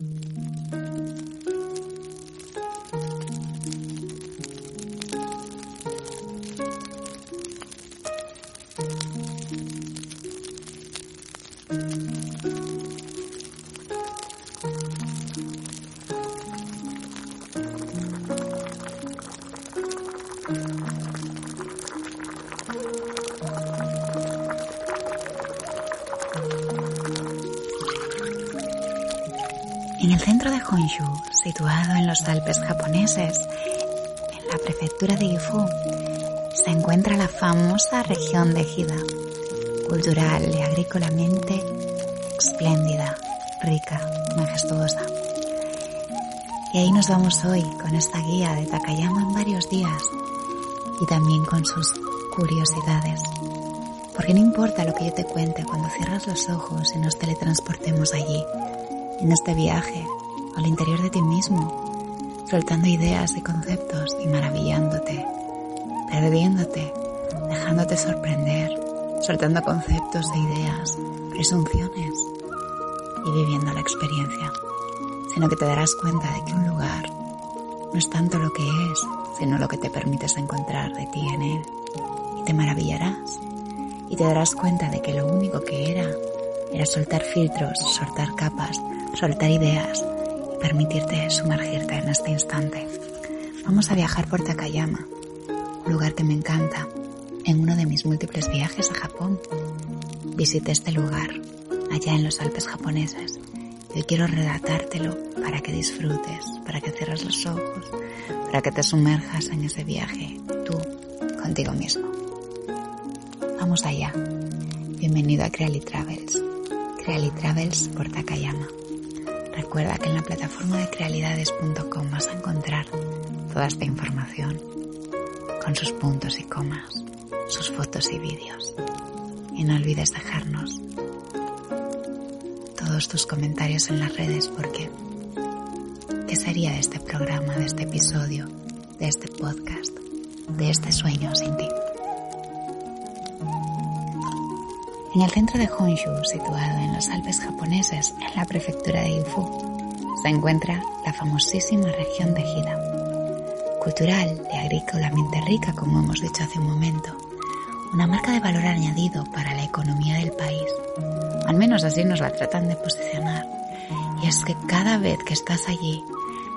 En Honshu, situado en los Alpes japoneses, en la prefectura de Gifu, se encuentra la famosa región de Hida, cultural y agrícolamente espléndida, rica, majestuosa. Y ahí nos vamos hoy con esta guía de Takayama en varios días y también con sus curiosidades. Porque no importa lo que yo te cuente cuando cierras los ojos y nos teletransportemos allí en este viaje al interior de ti mismo, soltando ideas y conceptos y maravillándote, perdiéndote, dejándote sorprender, soltando conceptos e ideas, presunciones y viviendo la experiencia, sino que te darás cuenta de que un lugar no es tanto lo que es, sino lo que te permites encontrar de ti en él. Y te maravillarás y te darás cuenta de que lo único que era era soltar filtros, soltar capas, soltar ideas permitirte sumergirte en este instante. Vamos a viajar por Takayama, un lugar que me encanta. En uno de mis múltiples viajes a Japón, visité este lugar, allá en los Alpes japoneses. Y hoy quiero relatártelo para que disfrutes, para que cierres los ojos, para que te sumerjas en ese viaje, tú, contigo mismo. Vamos allá. Bienvenido a Creali Travels. Creali Travels por Takayama. Recuerda que en la plataforma de crealidades.com vas a encontrar toda esta información, con sus puntos y comas, sus fotos y vídeos. Y no olvides dejarnos todos tus comentarios en las redes porque ¿qué sería de este programa, de este episodio, de este podcast, de este sueño sin ti? En el centro de Honshu, situado en los Alpes japoneses, en la prefectura de Gifu, se encuentra la famosísima región de Hida. Cultural y agrícolamente rica, como hemos dicho hace un momento, una marca de valor añadido para la economía del país. Al menos así nos la tratan de posicionar. Y es que cada vez que estás allí,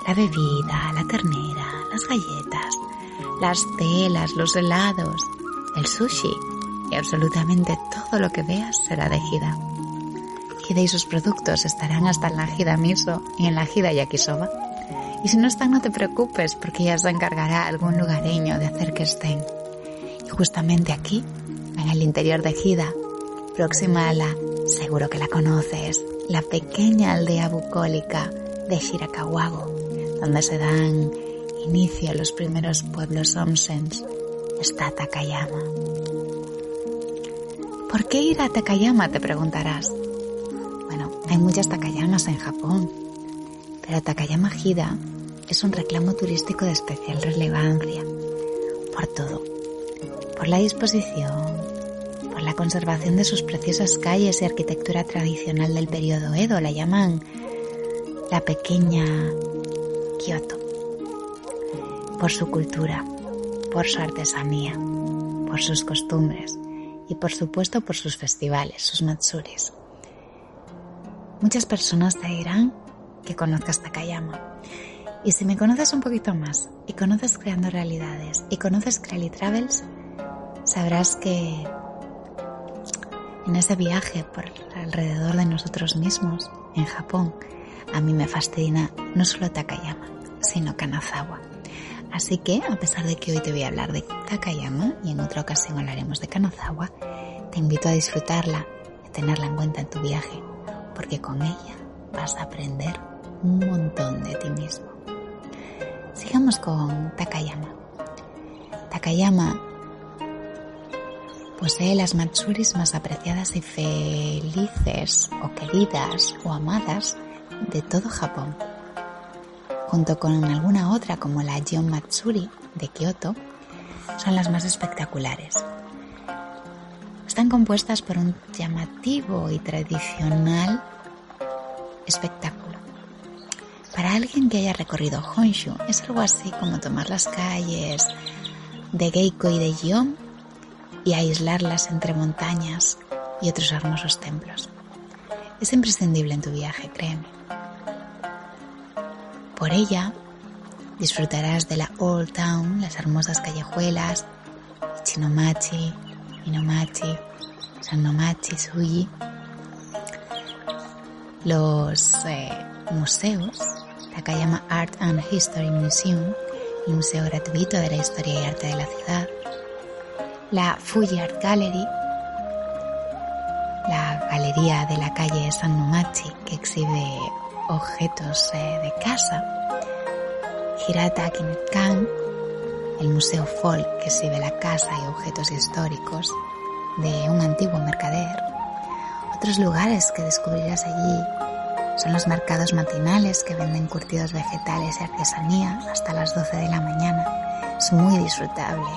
la bebida, la ternera, las galletas, las telas, los helados, el sushi absolutamente todo lo que veas será de Hida. Hida y sus productos estarán hasta en la Hida Miso y en la Hida Yakisoba. Y si no están, no te preocupes, porque ya se encargará algún lugareño de hacer que estén. Y justamente aquí, en el interior de Hida, próxima a la, seguro que la conoces, la pequeña aldea bucólica de Shirakawago, donde se dan inicio los primeros pueblos onsens, está Takayama. ¿Por qué ir a Takayama? te preguntarás. Bueno, hay muchas Takayamas en Japón, pero Takayama Hida es un reclamo turístico de especial relevancia por todo, por la disposición, por la conservación de sus preciosas calles y arquitectura tradicional del periodo Edo, la llaman la pequeña Kioto, por su cultura, por su artesanía, por sus costumbres, y por supuesto por sus festivales, sus matsuris. Muchas personas te dirán que conozcas Takayama. Y si me conoces un poquito más y conoces Creando Realidades y conoces Creali Travels, sabrás que en ese viaje por alrededor de nosotros mismos, en Japón, a mí me fascina no solo Takayama, sino Kanazawa. Así que, a pesar de que hoy te voy a hablar de Takayama y en otra ocasión hablaremos de Kanazawa, te invito a disfrutarla y a tenerla en cuenta en tu viaje, porque con ella vas a aprender un montón de ti mismo. Sigamos con Takayama. Takayama posee las matsuris más apreciadas y felices o queridas o amadas de todo Japón junto con alguna otra como la Gion Matsuri de Kioto, son las más espectaculares. Están compuestas por un llamativo y tradicional espectáculo, Para alguien que haya recorrido Honshu es algo así como tomar las calles de Geiko y de Gion y aislarlas entre montañas y otros hermosos templos. Es imprescindible en tu viaje, créeme. Por ella disfrutarás de la Old Town, las hermosas callejuelas, Chinomachi, Inomachi, Sanomachi, Suyi, los eh, museos, Takayama Art and History Museum, museo gratuito de la historia y arte de la ciudad, la Fuji Art Gallery, la galería de la calle Sanomachi que exhibe objetos eh, de casa, Hirata Kinetkan, el Museo Folk que exhibe la casa y objetos históricos de un antiguo mercader. Otros lugares que descubrirás allí son los mercados matinales que venden curtidos vegetales y artesanía hasta las 12 de la mañana. Es muy disfrutable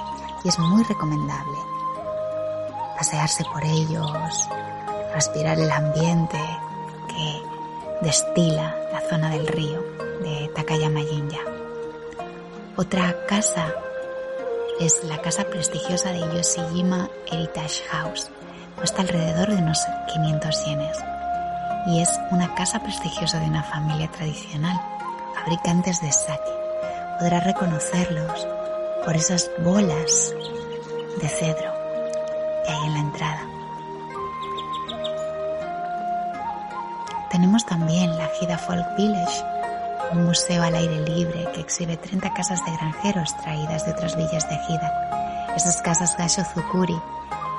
y es muy recomendable. Pasearse por ellos, respirar el ambiente que destila la zona del río de Takayama Jinja. Otra casa es la casa prestigiosa de Yoshijima Heritage House. Cuesta alrededor de unos 500 yenes y es una casa prestigiosa de una familia tradicional, fabricantes de sake. Podrás reconocerlos por esas bolas de cedro que hay en la entrada. Tenemos también la Hida Folk Village, un museo al aire libre que exhibe 30 casas de granjeros traídas de otras villas de Hida. Esas casas Zukuri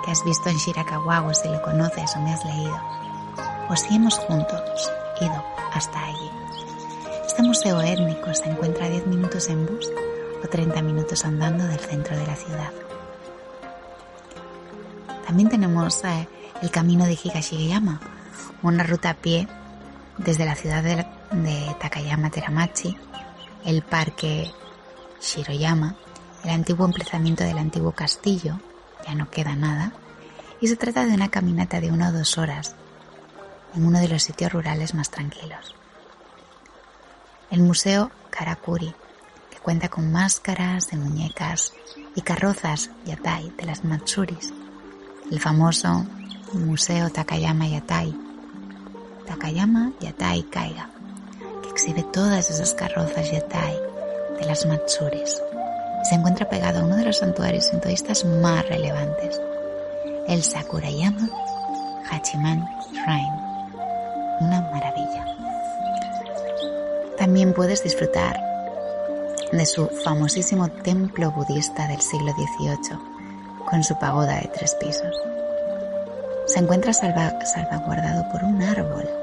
que has visto en Shirakawa si lo conoces o me has leído. O si hemos juntos ido hasta allí. Este museo étnico se encuentra a 10 minutos en bus o 30 minutos andando del centro de la ciudad. También tenemos eh, el camino de Higashigeyama, una ruta a pie desde la ciudad de, Takayama Teramachi, el parque Shiroyama, el antiguo emplazamiento del antiguo castillo, ya no queda nada, y se trata de una caminata de una o dos horas en uno de los sitios rurales más tranquilos. El Museo Karakuri, que cuenta con máscaras de muñecas y carrozas yatai de las Matsuris, el famoso Museo Takayama Yatai, Takayama Yatai Kaiga, que exhibe todas esas carrozas Yatai de las Matsuris. Se encuentra pegado a uno de los santuarios sintoístas más relevantes, el Sakurayama Hachiman Shrine. Una maravilla. También puedes disfrutar de su famosísimo templo budista del siglo XVIII, con su pagoda de tres pisos se encuentra salvaguardado por un árbol.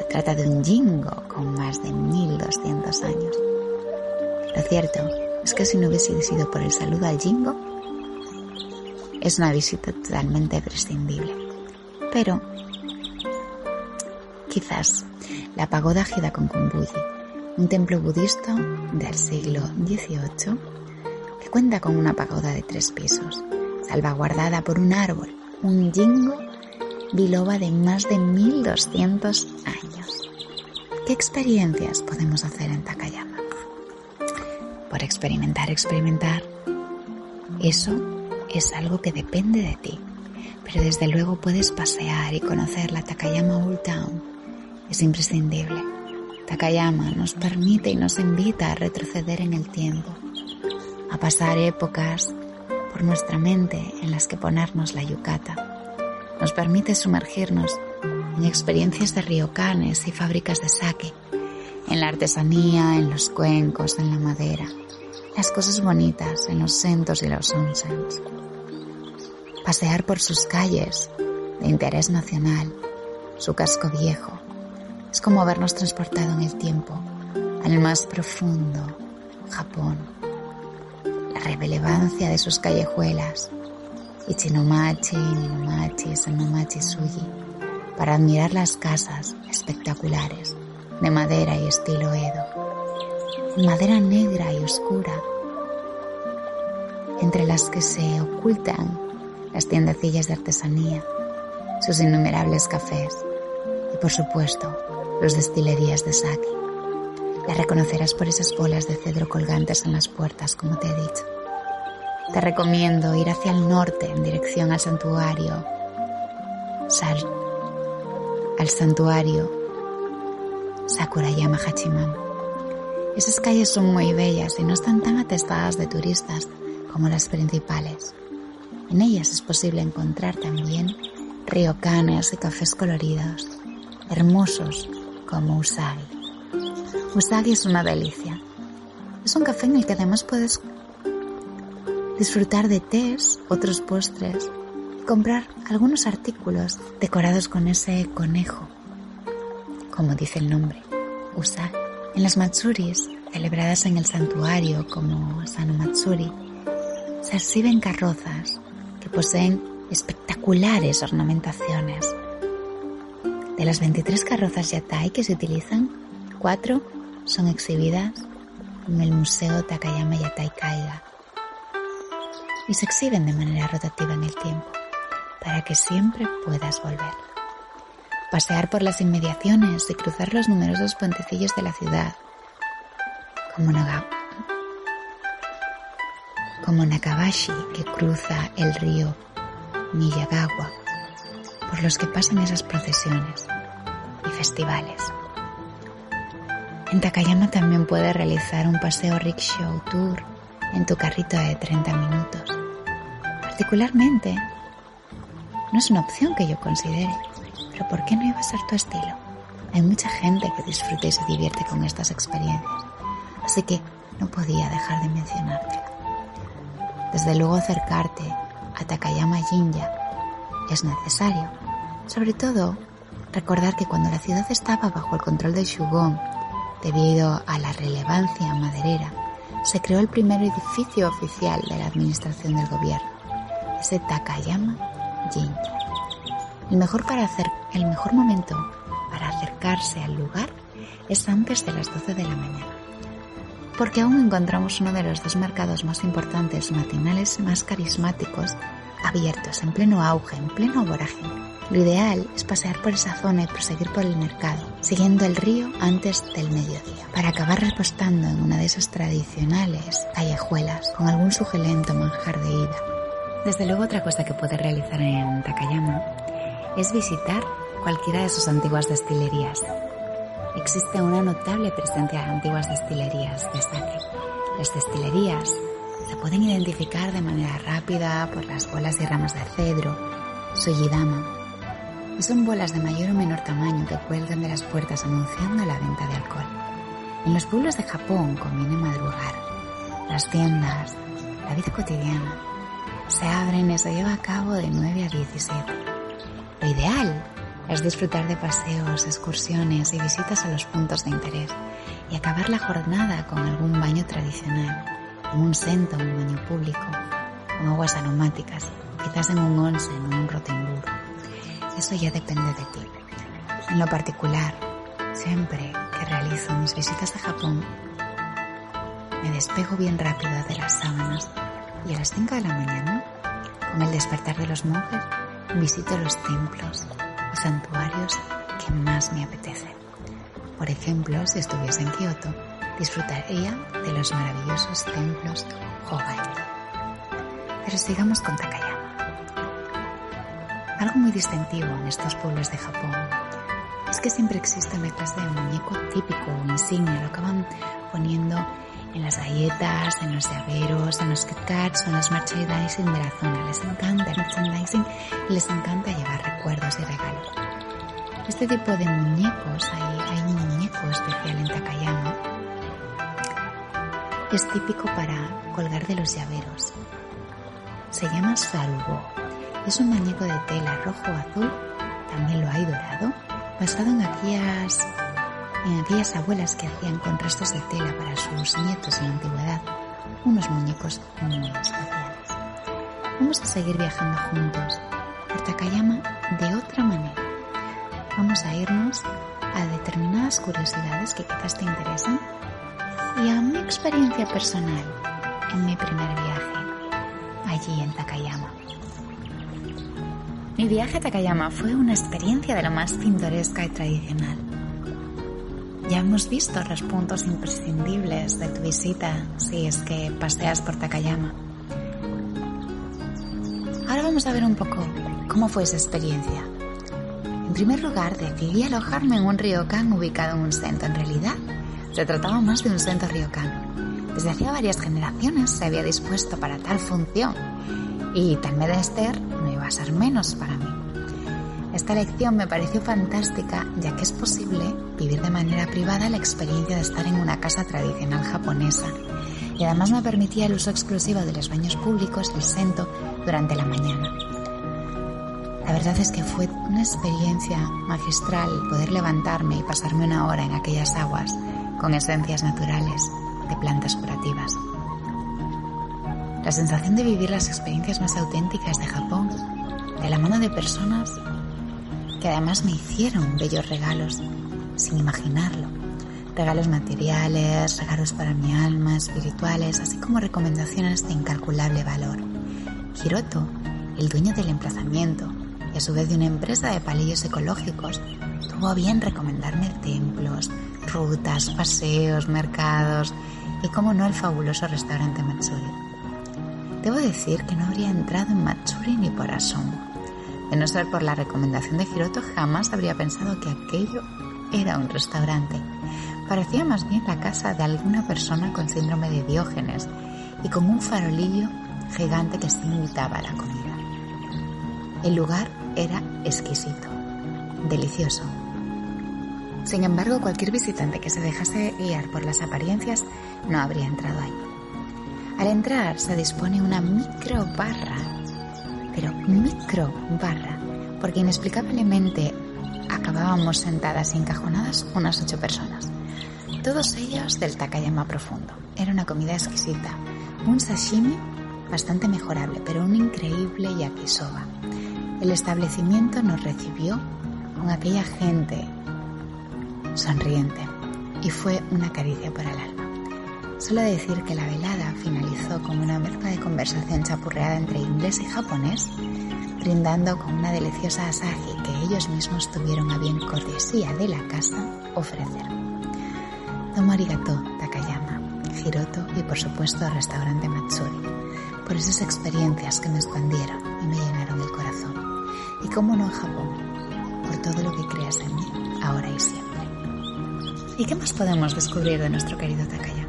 Se trata de un jingo con más de 1200 años. Lo cierto es que si no hubiese sido por el saludo al jingo, es una visita totalmente prescindible. Pero quizás la pagoda con Kumbuyi, un templo budista del siglo XVIII que cuenta con una pagoda de tres pisos, salvaguardada por un árbol, un jingo biloba de más de 1200 años. ¿Qué experiencias podemos hacer en Takayama? Por experimentar, experimentar. Eso es algo que depende de ti, pero desde luego puedes pasear y conocer la Takayama Old Town. Es imprescindible. Takayama nos permite y nos invita a retroceder en el tiempo, a pasar épocas por nuestra mente en las que ponernos la yucata nos permite sumergirnos en experiencias de ryokanes y fábricas de sake, en la artesanía, en los cuencos, en la madera, las cosas bonitas, en los sentos y los onsens. Pasear por sus calles de interés nacional, su casco viejo, es como habernos transportado en el tiempo al más profundo Japón. La relevancia de sus callejuelas, Ichinomachi, Ninomachi, Sanomachi Suji, para admirar las casas espectaculares de madera y estilo Edo, madera negra y oscura, entre las que se ocultan las tiendecillas de artesanía, sus innumerables cafés y por supuesto los destilerías de sake. La reconocerás por esas bolas de cedro colgantes en las puertas, como te he dicho. Te recomiendo ir hacia el norte en dirección al santuario Sal, al santuario Sakurayama Hachiman. Esas calles son muy bellas y no están tan atestadas de turistas como las principales. En ellas es posible encontrar también ryokanes y cafés coloridos, hermosos como Usagi. Usagi es una delicia. Es un café en el que además puedes disfrutar de tés, otros postres comprar algunos artículos decorados con ese conejo, como dice el nombre, Usagi. En las Matsuris, celebradas en el santuario como Sano Matsuri, se exhiben carrozas que poseen espectaculares ornamentaciones. De las 23 carrozas yatai que se utilizan, cuatro son exhibidas en el Museo Takayama Yatai Kaiga y se exhiben de manera rotativa en el tiempo para que siempre puedas volver. Pasear por las inmediaciones y cruzar los numerosos puentecillos de la ciudad, como, Naga, como Nakabashi que cruza el río Miyagawa, por los que pasan esas procesiones y festivales. En Takayama también puedes realizar un paseo rickshaw tour en tu carrito de 30 minutos particularmente, no es una opción que yo considere, pero ¿por qué no iba a ser tu estilo? Hay mucha gente que disfruta y se divierte con estas experiencias, así que no podía dejar de mencionarte. Desde luego acercarte a Takayama Jinja es necesario, sobre todo recordar que cuando la ciudad estaba bajo el control del Shugon, debido a la relevancia maderera, se creó el primer edificio oficial de la administración del gobierno ese Takayama Jinja. El mejor, para hacer, el mejor momento para acercarse al lugar es antes de las 12 de la mañana, porque aún encontramos uno de los dos mercados más importantes matinales más carismáticos abiertos en pleno auge, en pleno vorágine. Lo ideal es pasear por esa zona y proseguir por el mercado, siguiendo el río antes del mediodía, para acabar repostando en una de esas tradicionales callejuelas con algún sugelento manjar de ida desde luego otra cosa que puede realizar en Takayama es visitar cualquiera de sus antiguas destilerías. Existe una notable presencia de antiguas destilerías de sake. Las destilerías se pueden identificar de manera rápida por las bolas y ramas de cedro, suyidama, y son bolas de mayor o menor tamaño que cuelgan de las puertas anunciando la venta de alcohol. En los pueblos de Japón conviene madrugar. Las tiendas, la vida cotidiana, se abren y se lleva a cabo de 9 a 17. Lo ideal es disfrutar de paseos, excursiones y visitas a los puntos de interés y acabar la jornada con algún baño tradicional, en un sento, un baño público, con aguas aromáticas, quizás en un onsen o un rotenburg. Eso ya depende de ti. En lo particular, siempre que realizo mis visitas a Japón, me despego bien rápido de las sábanas y a las 5 de la mañana, con el despertar de los monjes, visito los templos y santuarios que más me apetecen. Por ejemplo, si estuviese en Kioto, disfrutaría de los maravillosos templos Hogai. Pero sigamos con Takayama. Algo muy distintivo en estos pueblos de Japón es que siempre existe una clase de muñeco típico o insignia, lo acaban poniendo en las galletas, en los llaveros, en los KitKats en los merchandising de la zona. Les encanta el merchandising y les encanta llevar recuerdos y regalos. Este tipo de muñecos, hay, hay un muñeco especial en Takayama, es típico para colgar de los llaveros. Se llama Sarugo. Es un muñeco de tela rojo o azul, también lo hay dorado, basado en aquellas en aquellas abuelas que hacían contrastes de tela para sus nietos en la antigüedad, unos muñecos muy especiales. Vamos a seguir viajando juntos por Takayama de otra manera. Vamos a irnos a determinadas curiosidades que quizás te interesen y a mi experiencia personal en mi primer viaje allí en Takayama. Mi viaje a Takayama fue una experiencia de lo más pintoresca y tradicional Ya hemos visto los puntos imprescindibles de tu visita si es que paseas por Takayama. Ahora vamos a ver un poco cómo fue esa experiencia. En primer lugar, decidí alojarme en un ryokan ubicado en un centro. En realidad, se trataba más de un centro ryokano. Desde hacía varias generaciones se había dispuesto para tal función y tal menester no iba a ser menos para mí. Esta lección me pareció fantástica ya que es posible vivir de manera privada la experiencia de estar en una casa tradicional japonesa y además me permitía el uso exclusivo de los baños públicos del Sento durante la mañana. La verdad es que fue una experiencia magistral poder levantarme y pasarme una hora en aquellas aguas con esencias naturales de plantas curativas. La sensación de vivir las experiencias más auténticas de Japón, de la mano de personas que además me hicieron bellos regalos, sin imaginarlo. Regalos materiales, regalos para mi alma, espirituales, así como recomendaciones de incalculable valor. Hiroto, el dueño del emplazamiento y a su vez de una empresa de palillos ecológicos, tuvo bien recomendarme templos, rutas, paseos, mercados y, como no, el fabuloso restaurante Matsuri. Debo decir que no habría entrado en Matsuri ni por asomo de no ser por la recomendación de Hiroto, jamás habría pensado que aquello era un restaurante. Parecía más bien la casa de alguna persona con síndrome de Diógenes y con un farolillo gigante que se la comida. El lugar era exquisito, delicioso. Sin embargo, cualquier visitante que se dejase guiar por las apariencias no habría entrado ahí. Al entrar se dispone una micro barra pero micro barra, porque inexplicablemente acabábamos sentadas y encajonadas unas ocho personas. Todos ellos del Takayama profundo. Era una comida exquisita, un sashimi bastante mejorable, pero un increíble yakisoba. El establecimiento nos recibió con aquella gente sonriente y fue una caricia para el alma. Solo decir que la velada finalizó con una mezcla de conversación chapurreada entre inglés y japonés, brindando con una deliciosa asahi que ellos mismos tuvieron a bien cortesía de la casa ofrecer. Tomo arigato, Takayama, Hiroto y por supuesto el restaurante Matsuri, por esas experiencias que me expandieron y me llenaron el corazón. Y cómo no Japón, por todo lo que creas en mí, ahora y siempre. ¿Y qué más podemos descubrir de nuestro querido Takayama?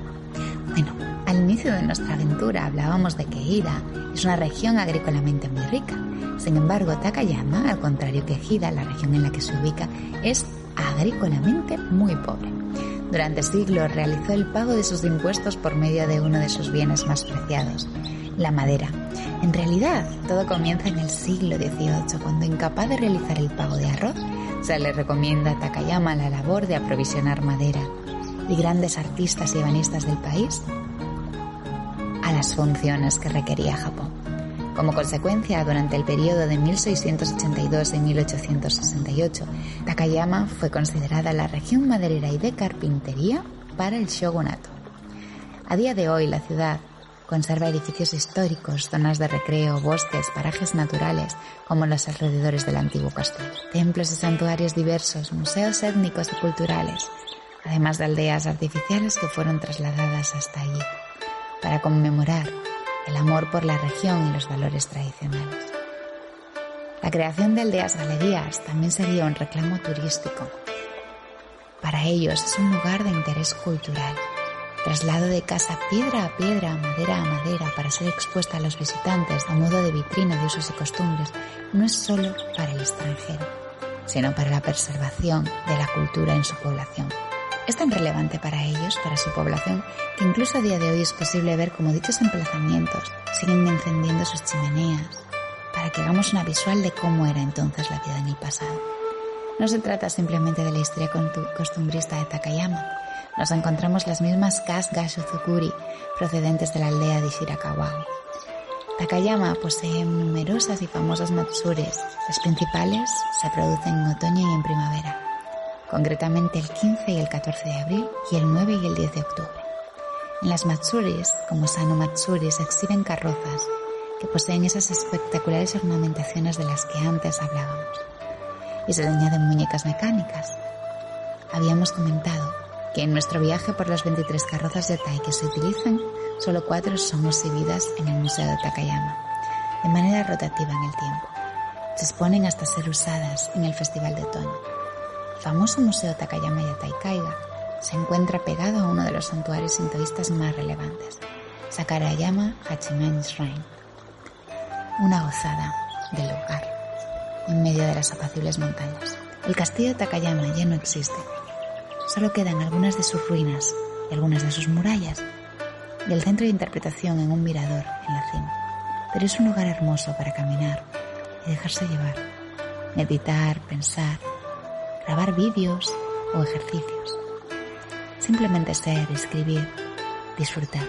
De nuestra aventura hablábamos de que Hida es una región agrícolamente muy rica. Sin embargo, Takayama, al contrario que Hida, la región en la que se ubica, es agrícolamente muy pobre. Durante siglos realizó el pago de sus impuestos por medio de uno de sus bienes más preciados, la madera. En realidad, todo comienza en el siglo XVIII, cuando incapaz de realizar el pago de arroz, se le recomienda a Takayama la labor de aprovisionar madera y grandes artistas y ebanistas del país las funciones que requería Japón. Como consecuencia, durante el periodo de 1682 y 1868, Takayama fue considerada la región maderera y de carpintería para el shogunato. A día de hoy, la ciudad conserva edificios históricos, zonas de recreo, bosques, parajes naturales, como los alrededores del antiguo castillo, templos y santuarios diversos, museos étnicos y culturales, además de aldeas artificiales que fueron trasladadas hasta allí para conmemorar el amor por la región y los valores tradicionales. La creación de aldeas galerías también sería un reclamo turístico. Para ellos es un lugar de interés cultural, traslado de casa piedra a piedra, madera a madera, para ser expuesta a los visitantes a modo de vitrina de usos y costumbres, no es solo para el extranjero, sino para la preservación de la cultura en su población. Es tan relevante para ellos, para su población, que incluso a día de hoy es posible ver cómo dichos emplazamientos siguen encendiendo sus chimeneas, para que hagamos una visual de cómo era entonces la vida en el pasado. No se trata simplemente de la historia costumbrista de Takayama. Nos encontramos las mismas Kas Gashuzukuri procedentes de la aldea de Shirakawa. Takayama posee numerosas y famosas matsures. Las principales se producen en otoño y en primavera concretamente el 15 y el 14 de abril y el 9 y el 10 de octubre. En las Matsuris, como Sano Matsuri, se exhiben carrozas que poseen esas espectaculares ornamentaciones de las que antes hablábamos. Y se añaden muñecas mecánicas. Habíamos comentado que en nuestro viaje por las 23 carrozas de Tai que se utilizan, solo cuatro son exhibidas en el Museo de Takayama, de manera rotativa en el tiempo. Se exponen hasta ser usadas en el Festival de Otoño. Famoso Museo Takayama Yatai Kaiga se encuentra pegado a uno de los santuarios sintoístas más relevantes, Sakarayama Hachiman Shrine. Una gozada del lugar, en medio de las apacibles montañas. El castillo Takayama ya no existe. Solo quedan algunas de sus ruinas y algunas de sus murallas y el centro de interpretación en un mirador en la cima. Pero es un lugar hermoso para caminar y dejarse llevar, meditar, pensar, grabar vídeos o ejercicios. Simplemente ser, escribir, disfrutar.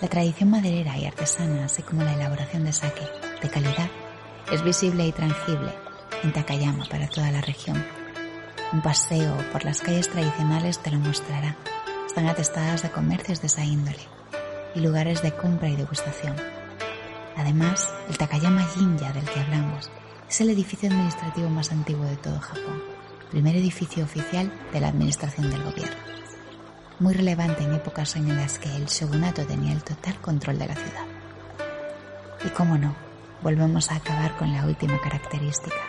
La tradición maderera y artesana, así como la elaboración de sake de calidad, es visible y tangible en Takayama para toda la región. Un paseo por las calles tradicionales te lo mostrará. Están atestadas de comercios de esa índole y lugares de compra y degustación. Además, el Takayama Jinja del que hablamos es el edificio administrativo más antiguo de todo Japón, primer edificio oficial de la administración del gobierno. Muy relevante en épocas en las que el shogunato tenía el total control de la ciudad. Y cómo no, volvemos a acabar con la última característica,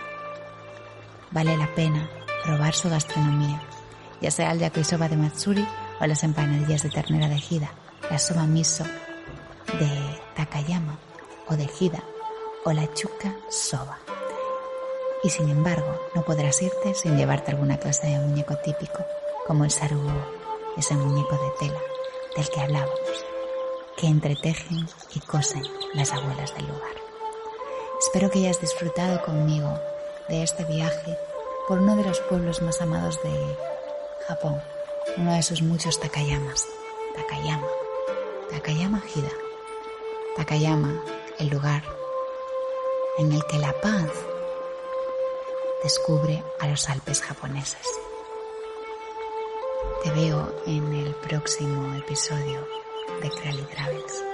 vale la pena probar su gastronomía, ya sea el yakisoba de Matsuri o las empanadillas de ternera de Hida, la soba miso de Takayama o de Hida o la chuka soba. Y sin embargo, no podrás irte sin llevarte alguna clase de muñeco típico, como el sarugo, ese muñeco de tela del que hablábamos, que entretejen y cosen las abuelas del lugar. Espero que hayas disfrutado conmigo de este viaje por uno de los pueblos más amados de Japón, uno de sus muchos Takayamas, Takayama, Takayama Hida, Takayama, el lugar en el que la paz descubre a los Alpes japoneses. Te veo en el próximo episodio de Crowley Travels.